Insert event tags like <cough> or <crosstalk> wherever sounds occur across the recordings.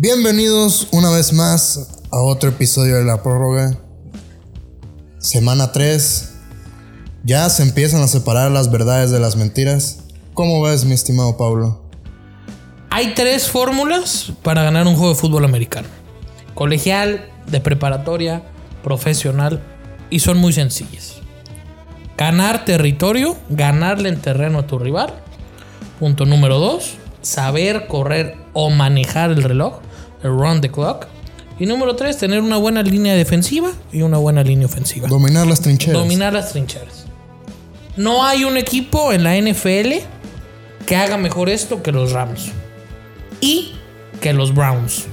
Bienvenidos una vez más a otro episodio de la prórroga. Semana 3. Ya se empiezan a separar las verdades de las mentiras. ¿Cómo ves, mi estimado Pablo? Hay tres fórmulas para ganar un juego de fútbol americano. Colegial, de preparatoria, profesional y son muy sencillas. Ganar territorio, ganarle en terreno a tu rival. Punto número dos, saber correr o manejar el reloj, run the clock. Y número tres, tener una buena línea defensiva y una buena línea ofensiva. Dominar las trincheras. Dominar las trincheras. No hay un equipo en la NFL que haga mejor esto que los Rams. Y que los Browns.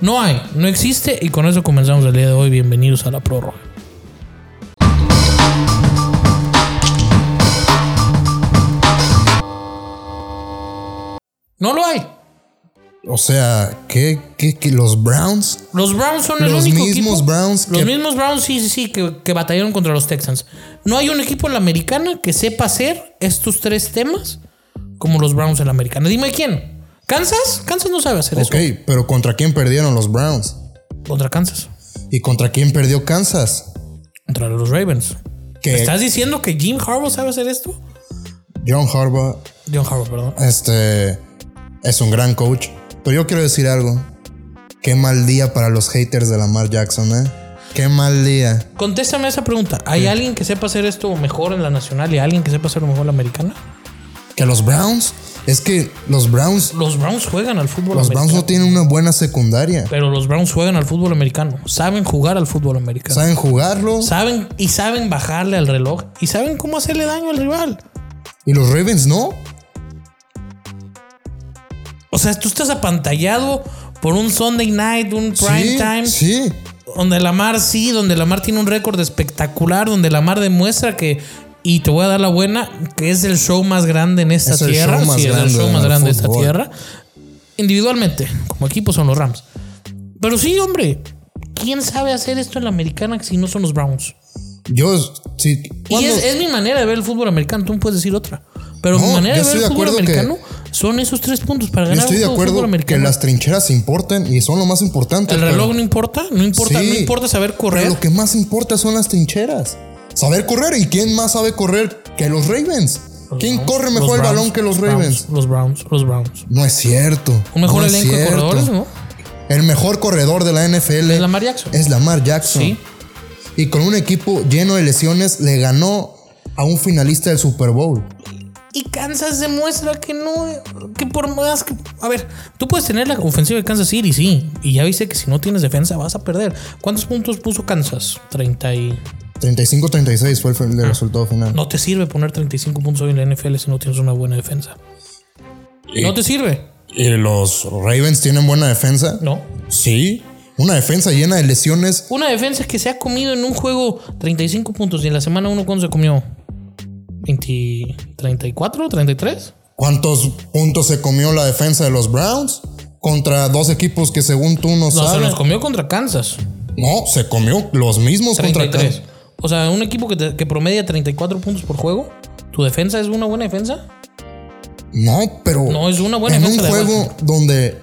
No hay, no existe y con eso comenzamos el día de hoy. Bienvenidos a la prórroga. No lo hay. O sea, ¿qué, qué, qué? los Browns? Los Browns son el Los único mismos equipo- Browns Los que- mismos Browns, sí, sí, sí, que, que batallaron contra los Texans. No hay un equipo en la americana que sepa hacer estos tres temas como los Browns en la americana. Dime quién. ¿Kansas? Kansas no sabe hacer Ok, eso. pero ¿contra quién perdieron los Browns? Contra Kansas. ¿Y contra quién perdió Kansas? Contra los Ravens. ¿Estás diciendo que Jim Harbaugh sabe hacer esto? John Harbaugh John Harbaugh, perdón. este, es un gran coach. Pero yo quiero decir algo. Qué mal día para los haters de Lamar Jackson, ¿eh? Qué mal día. Contéstame esa pregunta. ¿Hay alguien que sepa hacer esto mejor en la nacional y alguien que sepa hacerlo mejor en la americana? Que los Browns, es que los Browns, Los Browns juegan al fútbol los americano. Browns no tienen una buena secundaria. Pero los Browns juegan al fútbol americano. Saben jugar al fútbol americano. Saben jugarlo. Saben y saben bajarle al reloj y saben cómo hacerle daño al rival. Y los Ravens no. O sea, tú estás apantallado por un Sunday night, un prime sí, time, Sí. donde Lamar sí, donde Lamar tiene un récord espectacular, donde Lamar demuestra que y te voy a dar la buena, que es el show más grande en esta Es el tierra, show más sí, es el grande show más grande de esta tierra. Individualmente, como equipo son los Rams. Pero sí, hombre, ¿quién sabe hacer esto en la americana si no son los Browns? Yo, sí. Y ¿cuándo- es, es mi manera de ver el fútbol americano, tú no puedes decir otra. Pero mi No, manera yo de ver el de fútbol acuerdo que- americano son esos tres puntos para yo ganar estoy de acuerdo que americano. las trincheras importan y son lo más importante. el pero- reloj no importa, no importa, Sí, no importa saber Pero correr. lo que más importa son las trincheras. Saber correr. ¿Y quién más sabe correr que los Ravens? ¿Quién Browns, corre mejor el Browns, balón que los Ravens? Los Browns, los Browns. No es cierto. Un mejor no elenco de corredores, ¿no? El mejor corredor de la NFL Es Lamar Jackson. es Lamar Jackson. Sí. Y con un equipo lleno de lesiones le ganó a un finalista del Super Bowl. Y Kansas demuestra que no, que por más que. A ver, tú puedes tener la ofensiva de Kansas City, sí. Y ya viste que si no tienes defensa vas a perder. ¿Cuántos puntos puso Kansas? 30 y. 35-36 fue el, el resultado final. No te sirve poner 35 puntos hoy en la NFL si no tienes una buena defensa. No te sirve. ¿Y los Ravens tienen buena defensa? No. Sí. Una defensa llena de lesiones. Una defensa que se ha comido en un juego 35 puntos y en la semana 1 ¿cuándo se comió? 20, 34, 33. ¿Cuántos puntos se comió la defensa de los Browns? Contra dos equipos que según tú no No, se sabes. los comió contra Kansas. No, se comió los mismos contra 33. Kansas. O sea, un equipo que, te- que promedia 34 puntos por juego. ¿Tu defensa es una buena defensa? No, pero No, es una buena en un defensa juego donde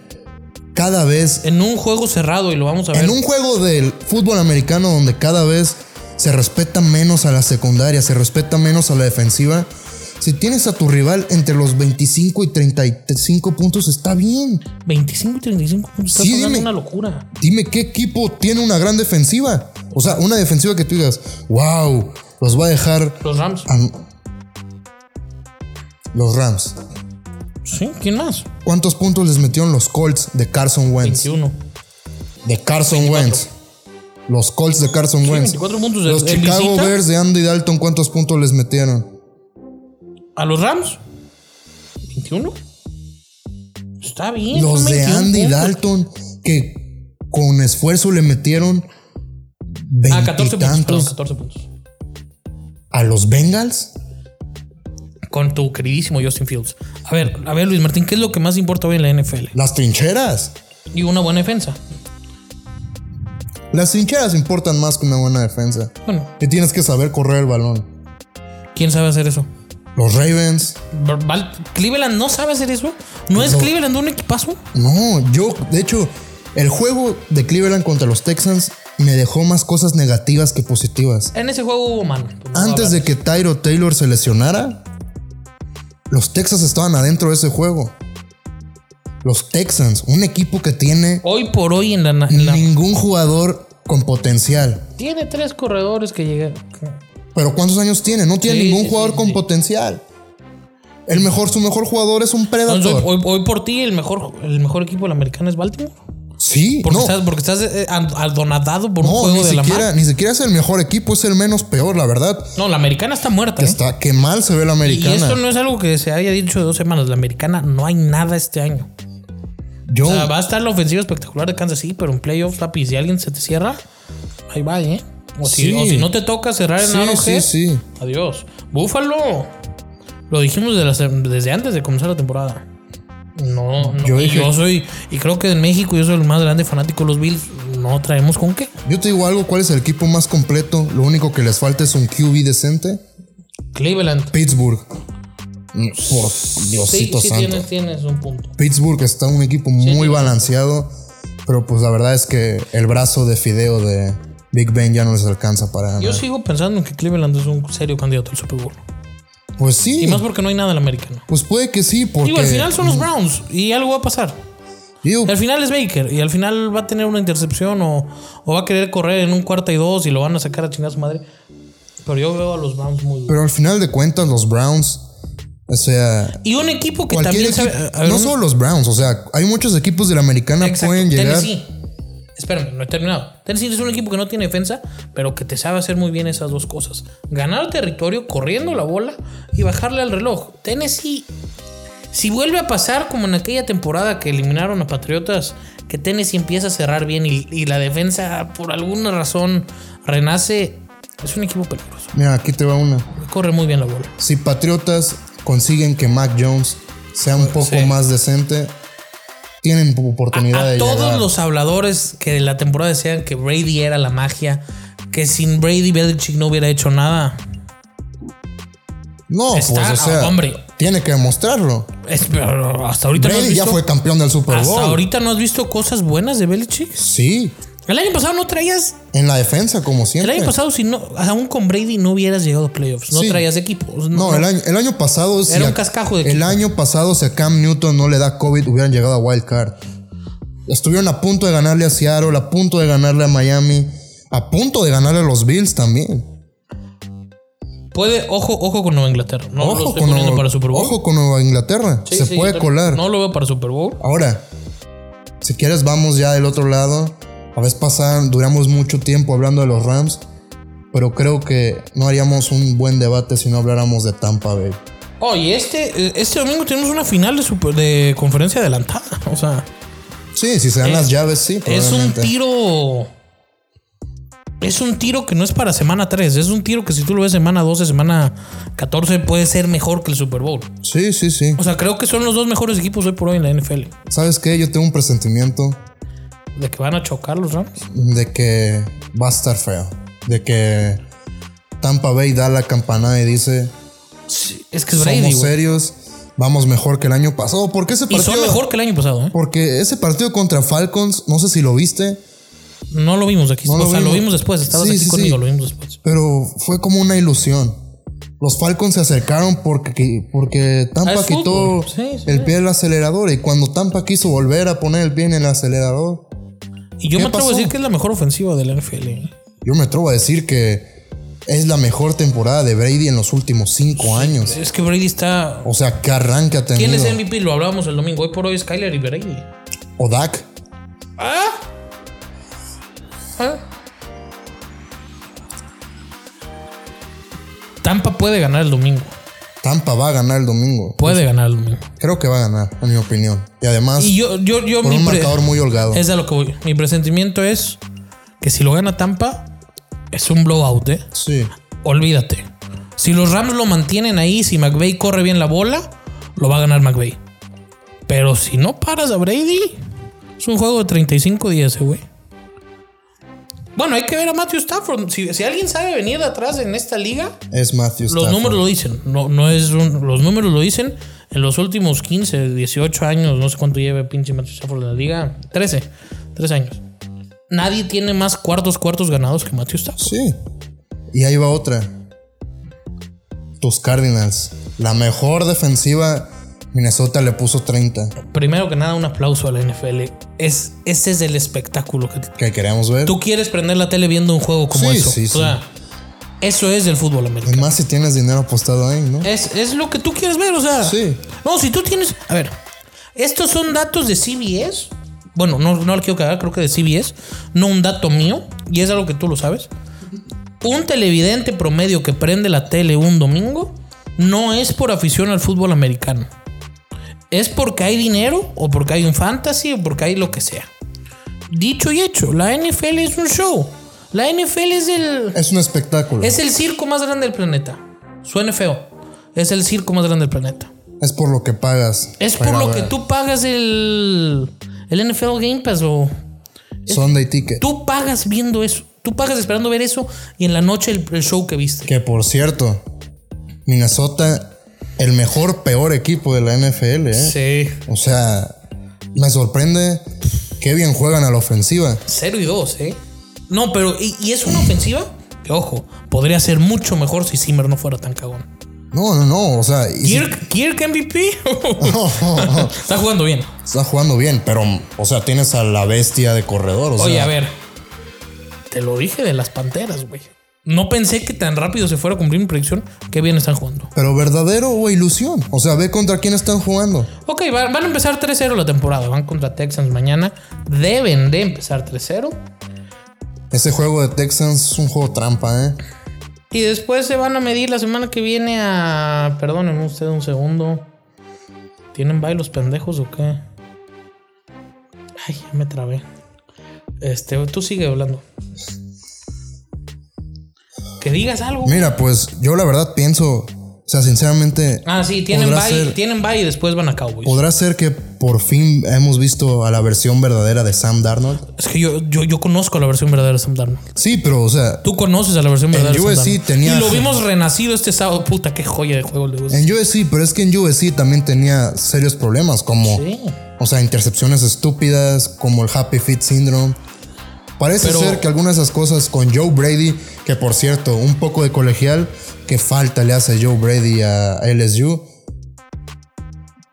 cada vez En un juego cerrado, y lo vamos a ver. En un juego del fútbol americano donde cada vez se respeta menos a la secundaria, se respeta menos a la defensiva, si tienes a tu rival entre los 25 y 35 puntos, está bien. 25 y 35 puntos. Sí, dime. una locura. Dime qué equipo tiene una gran defensiva. O sea, una defensiva que tú digas, wow, los va a dejar Los Rams. a- los Rams. Sí, ¿quién más? ¿Cuántos puntos les metieron los Colts de Carson Wentz? 21. De Carson Wentz. Los Colts de Carson Wentz. 24 puntos. Los Chicago visita Bears de Andy Dalton, ¿cuántos puntos les metieron? ¿A los Rams? ¿21? Está bien. Los de 21 Andy puntos. Dalton, que con esfuerzo le metieron Ah, 14 puntos. Perdón, veintitantos 14 puntos. a los Bengals. Con tu queridísimo Justin Fields. A ver, a ver, Luis Martín, ¿qué es lo que más importa hoy en la NFL? Las trincheras. Y una buena defensa. Las trincheras importan más que una buena defensa. Bueno, Que tienes que saber correr el balón. ¿quién sabe hacer eso? Los Ravens. Cleveland no sabe hacer eso. ¿No es No. Cleveland un equipazo? No, yo, de hecho, el juego de Cleveland contra los Texans me dejó más cosas negativas que positivas. En ese juego hubo mano. Antes de que Tyro Taylor se lesionara, los Texans estaban adentro de ese juego. Los Texans, un equipo que tiene Hoy por hoy en la, en la- ningún jugador con potencial. Tiene tres corredores que llegan. Pero ¿cuántos años tiene? No tiene Sí, ningún sí, jugador sí, con potencial. El mejor, su mejor jugador es un Entonces, Predator. hoy, hoy por ti el mejor, el mejor equipo de la americana es Baltimore. sí, Porque no, estás, porque estás eh, ad- adonadado por un no, juego ni de la siquiera, mar. ni siquiera es el mejor equipo, es el menos peor, la verdad. No, la americana está muerta. ¿eh? Está, qué mal se ve la Y americana. esto no es algo que se haya dicho de dos semanas. La americana no hay nada este año. Yo, O sea, va a estar la ofensiva espectacular de Kansas City, pero en playoffs, papi, si alguien se te cierra, ahí va, ¿eh? O si, o si no te toca cerrar en sí, sí, sí. adiós. Búfalo. Lo dijimos de las- desde antes de comenzar la temporada. No, no. Yo dije- yo soy, y creo que en México yo soy el más grande fanático de los Bills. No traemos con qué. Yo te digo algo, ¿cuál es el equipo más completo? Lo único que les falta es un QB decente. Cleveland. Pittsburgh. Por Diosito sí santo. tienes, tienes un punto. Pittsburgh está un equipo muy balanceado, pero pues la verdad es que el brazo de fideo de Big Ben ya no les alcanza para ganar. Yo sigo pensando en que Cleveland es un serio candidato al Super Bowl. Pues sí, Y más porque no hay nada en la americana. pues puede que sí, porque Digo, al final son los Browns y algo va a pasar. digo, Al final es Baker y al final va a tener una intercepción o, o va a querer correr en un cuarta y dos y lo van a sacar a chingar a su madre. Pero yo veo a los Browns muy pero al final de cuentas los Browns, o sea, Y un equipo que también equipo, sabe. ver, no solo los Browns, o sea, hay muchos equipos de la americana Exacto, pueden llegar. Tennessee. Espérame, no he terminado. Tennessee es un equipo que no tiene defensa, pero que te sabe hacer muy bien esas dos cosas. Ganar territorio corriendo la bola y bajarle al reloj. Tennessee, si vuelve a pasar como en aquella temporada que eliminaron a Patriotas, que Tennessee empieza a cerrar bien y, y la defensa por alguna razón renace, es un equipo peligroso. Mira, aquí te va una. Corre muy bien la bola. Si Patriotas consiguen que Mac Jones sea un poco Sí. más decente, tienen oportunidad A de todos llegar. los habladores que de la temporada decían que Brady era la magia, que sin Brady Belichick no hubiera hecho nada. No, Está- pues o sea, hombre. tiene que demostrarlo. Es- pero hasta ahorita no has Brady ya fue campeón del Super hasta Bowl. ahorita no has visto cosas buenas de Belichick. Sí, El año pasado no traías, en la defensa como el siempre. año pasado si no, aún con Brady no hubieras llegado a playoffs, no Sí. traías equipos. No, el año, el año pasado si Era un cascajo de El equipo. año pasado si a Cam Newton no le da COVID hubieran llegado a Wild Card. Estuvieron a punto de ganarle a Seattle, a punto de ganarle a Miami, a punto de ganarle a los Bills también. Puede, ojo, ojo con Nueva Inglaterra. No lo ojo, estoy con poniendo para Super Bowl. ojo con Nueva Inglaterra. Sí, Se sí, puede colar. No lo veo para Super Bowl. Ahora, si quieres, vamos ya del otro lado. A veces pasar, duramos mucho tiempo hablando de los Rams, pero creo que no haríamos un buen debate si no habláramos de Tampa Bay. Oye, este, este domingo tenemos una final de, super- de conferencia adelantada. <laughs> O sea, Sí, si se dan Es- las llaves, sí. es un tiro. Es un tiro que no es para semana 3. Es un tiro que si tú lo ves semana 12, semana 14, puede ser mejor que el Super Bowl. Sí, sí, sí. O sea, creo que son los dos mejores equipos hoy por hoy en la NFL. ¿Sabes qué? Yo tengo un presentimiento De que van a chocar los Rams. de que va a estar feo. De que Tampa Bay da la campanada y dice, Sí, es que es Brady, somos serios, vamos mejor que el año pasado. Porque ese Y partido... son mejor que el año pasado, ¿eh? Porque ese partido contra Falcons, no sé si lo viste, No lo vimos aquí. No o lo sea, lo vimos. después. Estabas Sí, aquí sí, conmigo, lo vimos después. pero fue como una ilusión. Los Falcons se acercaron porque, porque Tampa quitó el pie del acelerador y cuando Tampa quiso volver a poner el pie en el acelerador, Y yo ¿Qué me atrevo a decir que es la mejor ofensiva de la NFL. ¿eh? yo me atrevo a decir que es la mejor temporada de Brady en los últimos cinco años. Es que Brady está. O sea, ha tenido. ¿Quién es MVP? Lo hablábamos el domingo. Hoy por hoy Skyler y Brady. O Dak. ¿Ah? ¿Ah? Tampa puede ganar el domingo. Tampa va a ganar el domingo. Puede ganar el domingo. Creo que va a ganar, en mi opinión. Y además, Y yo, yo, yo por mi un marcador muy holgado. es a lo que voy. Mi presentimiento es que si lo gana Tampa, es un blowout, ¿eh? Sí. Olvídate. Si los Rams lo mantienen ahí, si McVay corre bien la bola, lo va a ganar McVay. Pero si no paras a Brady, es un juego de 35 días, eh, güey. Bueno, hay que ver a Matthew Stafford. Si, si alguien sabe venir de atrás en esta liga, Es Matthew los Stafford. números lo dicen. No, no es un- los números lo dicen. En los últimos 15, 18 años, no sé cuánto lleve pinche Matthew Stafford en la liga. 13, 13 años. Nadie tiene más cuartos, cuartos ganados que Matthew Stafford. Sí. Y ahí va otra. Tus Cardinals. La mejor defensiva, Minnesota le puso 30. Primero que nada, un aplauso a la NFL. Es, ese es el espectáculo que ¿Qué queremos ver? tú quieres prender la tele viendo un juego como Sí, eso. sí, o sí. sea, eso es el fútbol Y americano. más si tienes dinero apostado ahí, ¿no? Es, es lo que tú quieres ver, o sea. Sí. No, si tú tienes. A ver, estos son datos de CBS. Bueno, no, no lo quiero cagar, creo que de CBS. No un dato mío. Y es algo que tú lo sabes. Un televidente promedio que prende la tele un domingo no es por afición al fútbol americano. Es porque hay dinero, o porque hay un fantasy, o porque hay lo que sea. Dicho y hecho, la NFL es un show. La NFL es el. Es un espectáculo. Es el circo más grande del planeta. Suene feo. Es el circo más grande del planeta. Es por lo que pagas. Es por lo que tú pagas el, el NFL Game Pass o Sunday Ticket. tú pagas viendo eso. Tú pagas esperando ver eso y en la noche el, el show que viste. Que por cierto, Minnesota, el mejor, peor equipo de la NFL, ¿eh? Sí. O sea, me sorprende qué bien juegan a la ofensiva. 0 y 2, ¿eh? No, pero y, y es una ofensiva que, ojo, podría ser mucho mejor si Zimmer no fuera tan cagón. No, no, no. O sea, y si- Kirk, Kirk MVP. <laughs> Está jugando bien. está jugando bien, pero, o sea, tienes a la bestia de corredor. O Oye, sea, a ver. Te lo dije de las panteras, güey. No pensé que tan rápido se fuera a cumplir mi predicción. Qué bien están jugando. Pero verdadero o ilusión. O sea, ve contra quién están jugando. Ok, va- van a empezar 3-0 la temporada. Van contra Texans mañana. Deben de empezar 3-0. Ese juego de Texans es un juego trampa, ¿eh? Y después se van a medir la semana que viene a. Perdónenme usted un segundo. ¿Tienen bye los pendejos o qué? Ay, ya me trabé. Este, tú sigue hablando. Que digas algo. Mira, pues yo la verdad pienso, o sea, sinceramente, Ah, sí, tienen bye, ser- tienen bye y después van a Cowboys. podrá ser que por fin hemos visto a la versión verdadera de Sam Darnold. Es que yo, yo, yo conozco la versión verdadera de Sam Darnold. Sí, pero, o sea, Tú conoces a la versión verdadera de Sam USC Darnold. tenía- Y lo vimos renacido este sábado. Puta, qué joya de juego de USC. en USC, pero es que en USC también tenía serios problemas, como, Sí. o sea, intercepciones estúpidas, como el Happy Feet Syndrome. Parece Pero- ser que algunas de esas cosas con Joe Brady, que por cierto, un poco de colegial, que falta le hace Joe Brady a LSU.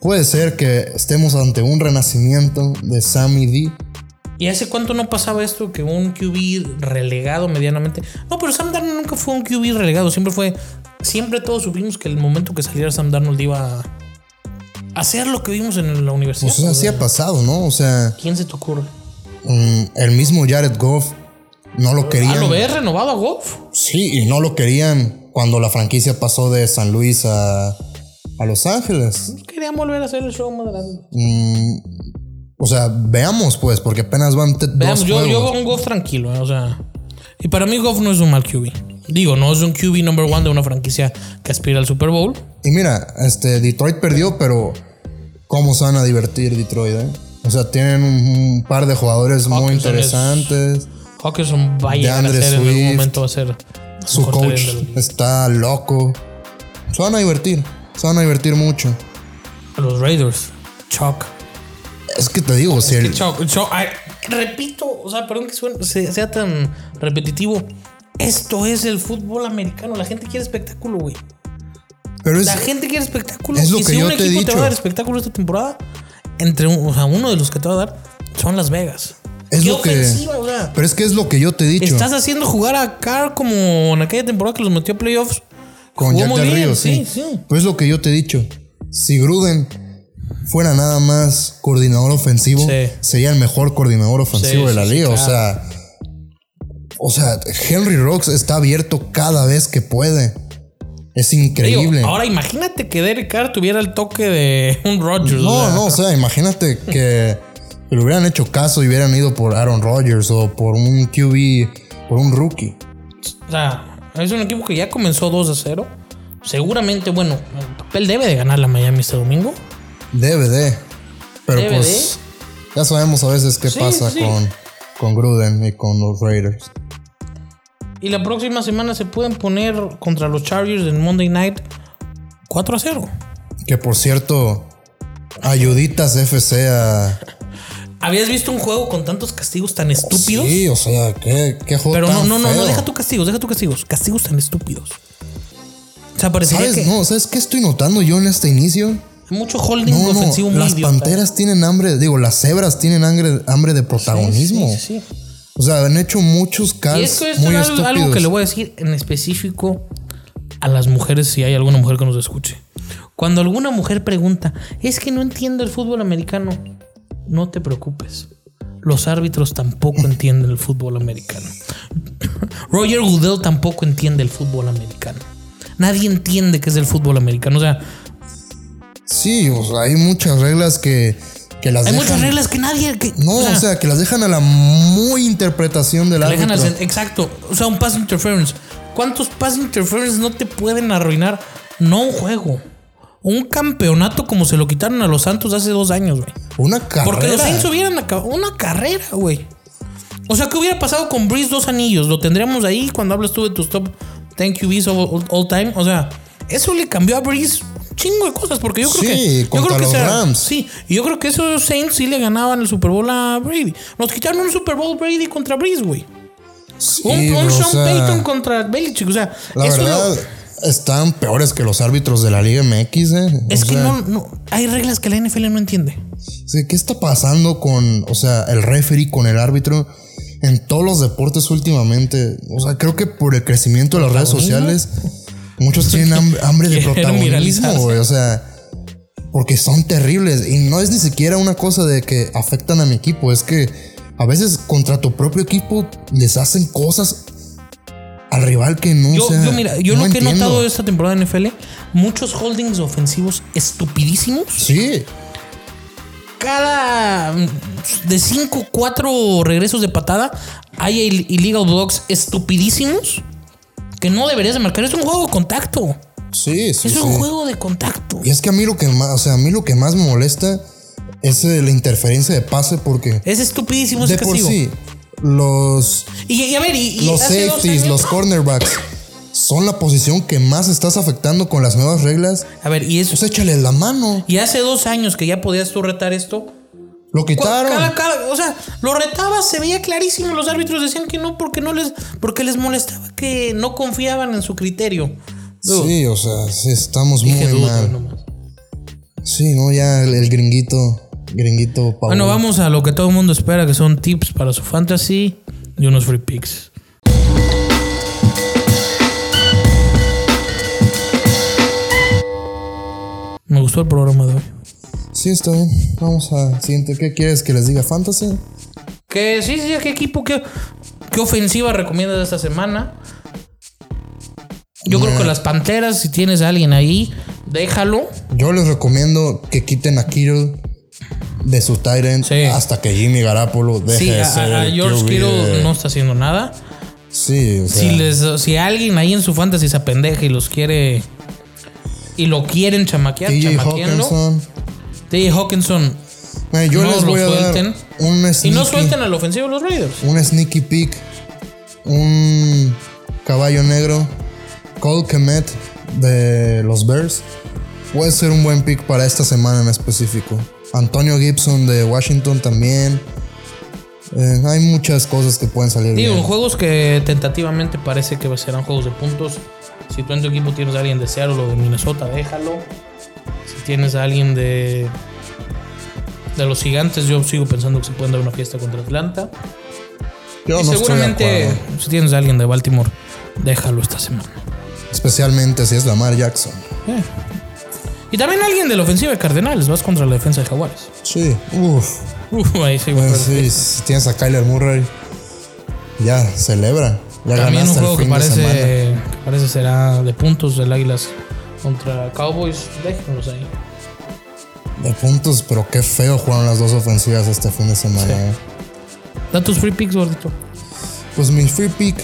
Puede ser que estemos ante un renacimiento de Sammy D. ¿Y hace cuánto no pasaba esto que un QB relegado medianamente? No, pero Sam Darnold nunca fue un QB relegado. Siempre fue. Siempre todos supimos que el momento que saliera Sam Darnold iba a hacer lo que vimos en la universidad. Pues así ha pasado, ¿no? O sea, ¿Quién se te ocurre? mm, el mismo Jared Goff no lo ¿Ah, querían. lo ves renovado a Goff? Sí, y no lo querían cuando la franquicia pasó de San Luis a, a Los Ángeles. Querían volver a hacer el show más grande. Mm, o sea, veamos pues, porque apenas van Veamos, dos yo, yo juegos. veo un Goff tranquilo, ¿eh? o sea. Y para mí Goff no es un mal QB. Digo, no es un QB number one de una franquicia que aspira al Super Bowl. Y mira, este Detroit perdió, pero ¿cómo se van a divertir Detroit? eh? O sea, tienen un, un par de jugadores muy Hawkinson interesantes. Hawkinson va a llegar a ser en algún momento va a ser Su coach está loco. Se van a divertir. Se van a divertir mucho. Los Raiders. Chuck. Es que te digo, si el, Chuck, Chuck, ay, repito, o sea, perdón que sea tan repetitivo. Esto es el fútbol americano. La gente quiere espectáculo, güey. pero es, La gente quiere espectáculo. es lo y que si yo un te he equipo te va a dar espectáculo esta temporada, entre un- o sea, uno de los que te va a dar son Las Vegas. Es Qué lo que. ofensiva. Pero es que es lo que yo te he dicho. Estás haciendo jugar a Carr como en aquella temporada que los metió a playoffs. Con Jack del Río, sí, sí. sí. Pues es lo que yo te he dicho. Si Gruden fuera nada más coordinador ofensivo, Sí. sería el mejor coordinador ofensivo de la liga. O sea. O sea, Henry Rocks está abierto cada vez que puede. Es Digo, increíble. ahora imagínate que Derek Carr tuviera el toque de un Rodgers. o no, sea. no, o sea, imagínate que, que le hubieran hecho caso y hubieran ido por Aaron Rodgers o por un QB, por un rookie. O sea, es un equipo que ya comenzó 2 a 0. Seguramente, bueno, el papel debe de ganar la Miami este domingo. Debe de. Pero pues ya sabemos a veces qué Sí, pasa sí. con, con Gruden y con los Raiders. Y la próxima semana se pueden poner contra los Chargers en Monday Night 4 a 0. Que por cierto, ayuditas FC a. ¿Habías visto un juego con tantos castigos tan estúpidos? Sí, o sea, qué, qué juego Pero no, tan no, no, no, deja tu castigos, deja tu castigos. Castigos tan estúpidos. O sea, parecería ¿Sabes? que No, ¿sabes qué estoy notando yo en este inicio? mucho holding No, no, ofensivo muy las idiota. panteras tienen hambre, digo, las cebras tienen hambre, hambre de protagonismo. Sí, sí, sí. O sea, han hecho muchos Y calls esto es muy algo, algo que le voy a decir en específico a las mujeres, si hay alguna mujer que nos escuche. Cuando alguna mujer pregunta, es que no entiendo el fútbol americano, no te preocupes. Los árbitros tampoco entienden el fútbol americano. <coughs> Roger Goodell tampoco entiende el fútbol americano. Nadie entiende qué es el fútbol americano. O sea, Sí, o sea, hay muchas reglas que, que las hay dejan. muchas reglas que nadie. que- No, o sea, que las dejan a la muy interpretación del dejan árbitro. cen- exacto. O sea, un pass interference. ¿Cuántos pass interference no te pueden arruinar? No un juego. Un campeonato como se lo quitaron a los Santos hace dos años, güey. Una carrera. Porque los Saints hubieran acabado una carrera, güey. O sea, ¿qué hubiera pasado con Breeze dos anillos? Lo tendríamos ahí cuando hablas tú de tus top 10 QBs of all, all time. O sea, eso le cambió a Breeze un chingo de cosas. Porque yo creo Sí, que. Yo contra que los Rams. Sí, y yo creo que esos Saints sí le ganaban el Super Bowl a Brady. Nos quitaron un Super Bowl Brady contra Breeze, güey. Sí, Un, Sean sea, Payton contra Belichick. O sea, La eso verdad, están peores que los árbitros de la Liga MX, ¿eh? O es que sea, no, no. Hay reglas que la NFL no entiende. sí, ¿Qué está pasando con, o sea, el referee con el árbitro en todos los deportes últimamente? O sea, creo que por el crecimiento de las redes sociales, muchos tienen hambre, <laughs> hambre de protagonismo, güey. O sea, porque son terribles. Y no es ni siquiera una cosa de que afectan a mi equipo, es que a veces contra tu propio equipo les hacen cosas al rival que no Yo, sea, yo, mira, yo no lo que he notado de esta temporada en NFL, muchos holdings ofensivos estupidísimos. Sí, Cada de 5, 4 regresos de patada, hay ill- illegal blocks estupidísimos que no deberías de marcar. Es un juego de contacto. sí, sí. Es sí. un juego de contacto. Y es que a mí lo que más, o sea, a mí lo que más me molesta es eh, la interferencia de pase porque Es estupidísimo ese de por castigo. sí los, Y, y a ver, y, los safeties, los cornerbacks son la posición que más estás afectando con las nuevas reglas. A ver, y eso. Pues échale la mano. Y hace dos años que ya podías tú retar esto. Lo quitaron. Cada- cada- o sea, lo retabas, se veía clarísimo. Los árbitros decían que no porque no les, porque les molestaba que no confiaban en su criterio. Dude, Sí, o sea, sí, estamos dije, muy mal. nomás. Sí, no, ya el, el gringuito, gringuito Paul. Bueno, vamos a lo que todo el mundo espera, que son tips para su fantasy y unos free picks. Me gustó el programa de hoy. Sí, está bien. Vamos al siguiente. ¿Qué quieres que les diga? ¿Fantasy? Que sí, sí, ¿qué equipo, qué, qué ofensiva recomiendas esta semana? Yo creo que las Panteras, si tienes a alguien ahí, déjalo. Yo les recomiendo que quiten a Kittle de su Tyrant Sí. hasta que Jimmy Garapolo deje Sí, de ser a- a George Kittle no está haciendo nada. Sí, o sea, Si, les, si alguien ahí en su fantasy se apendeja y los quiere. Y lo quieren chamaquear, TJ chamaqueanlo. Hawkinson. TJ Hawkinson. Yo no les lo voy a suelten. dar un sneaky, Y no suelten al ofensivo los Raiders. un sneaky pick, un caballo negro, Cole Kemet de los Bears. Puede ser un buen pick para esta semana en específico. Antonio Gibson de Washington también. Eh, hay muchas cosas que pueden salir Digo, bien. juegos que tentativamente parece que serán juegos de puntos. Si tú en tu equipo tienes a alguien de Seattle o de Minnesota, déjalo. Si tienes a alguien de. De los gigantes, yo sigo pensando que se pueden dar una fiesta contra Atlanta. Yo y no seguramente, si tienes a alguien de Baltimore, déjalo esta semana. Especialmente si es Lamar Jackson. Eh. Y también alguien de la ofensiva de Cardenales, vas contra la defensa de Jaguares. Sí, uff. Uf, ahí sí, güey. sí, si tienes a Kyler Murray, ya celebra. Ya También un juego que parece, que parece será de puntos del Águilas contra Cowboys. Déjenlos ahí. De puntos, pero qué feo jugaron las dos ofensivas este fin de semana. eh. Da tus free picks, gordito. Pues mi free pick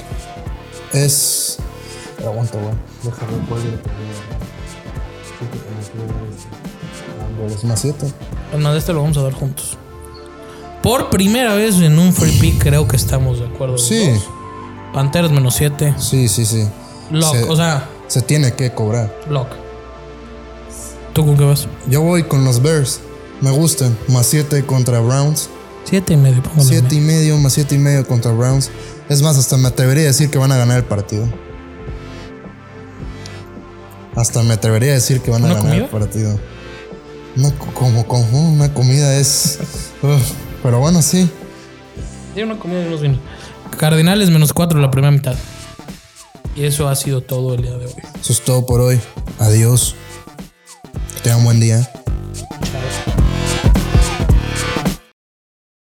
es. Aguanta, güey. Déjame cuál es más 7. Además de este lo vamos a dar juntos. Por primera vez en un free pick creo que estamos de acuerdo. Sí. Panteras menos 7. Sí, sí, sí. Lock, Se- o sea, Se tiene que cobrar. lock. ¿Tú con qué vas? Yo voy con los Bears. Me gustan. Más 7 contra Browns. 7 y medio, póngale. 7 y medio, más 7 y medio contra Browns. Es más, hasta me atrevería a decir que van a ganar el partido. Hasta me atrevería a decir que van a ¿Una ganar el partido. Una, co- como, como una comida es. <laughs> Uf, pero bueno, sí. Sí, una comida unos vinos. Cardinales menos 4 la primera mitad. Y eso ha sido todo el día de hoy. Eso es todo por hoy. Adiós. Que tengan buen día.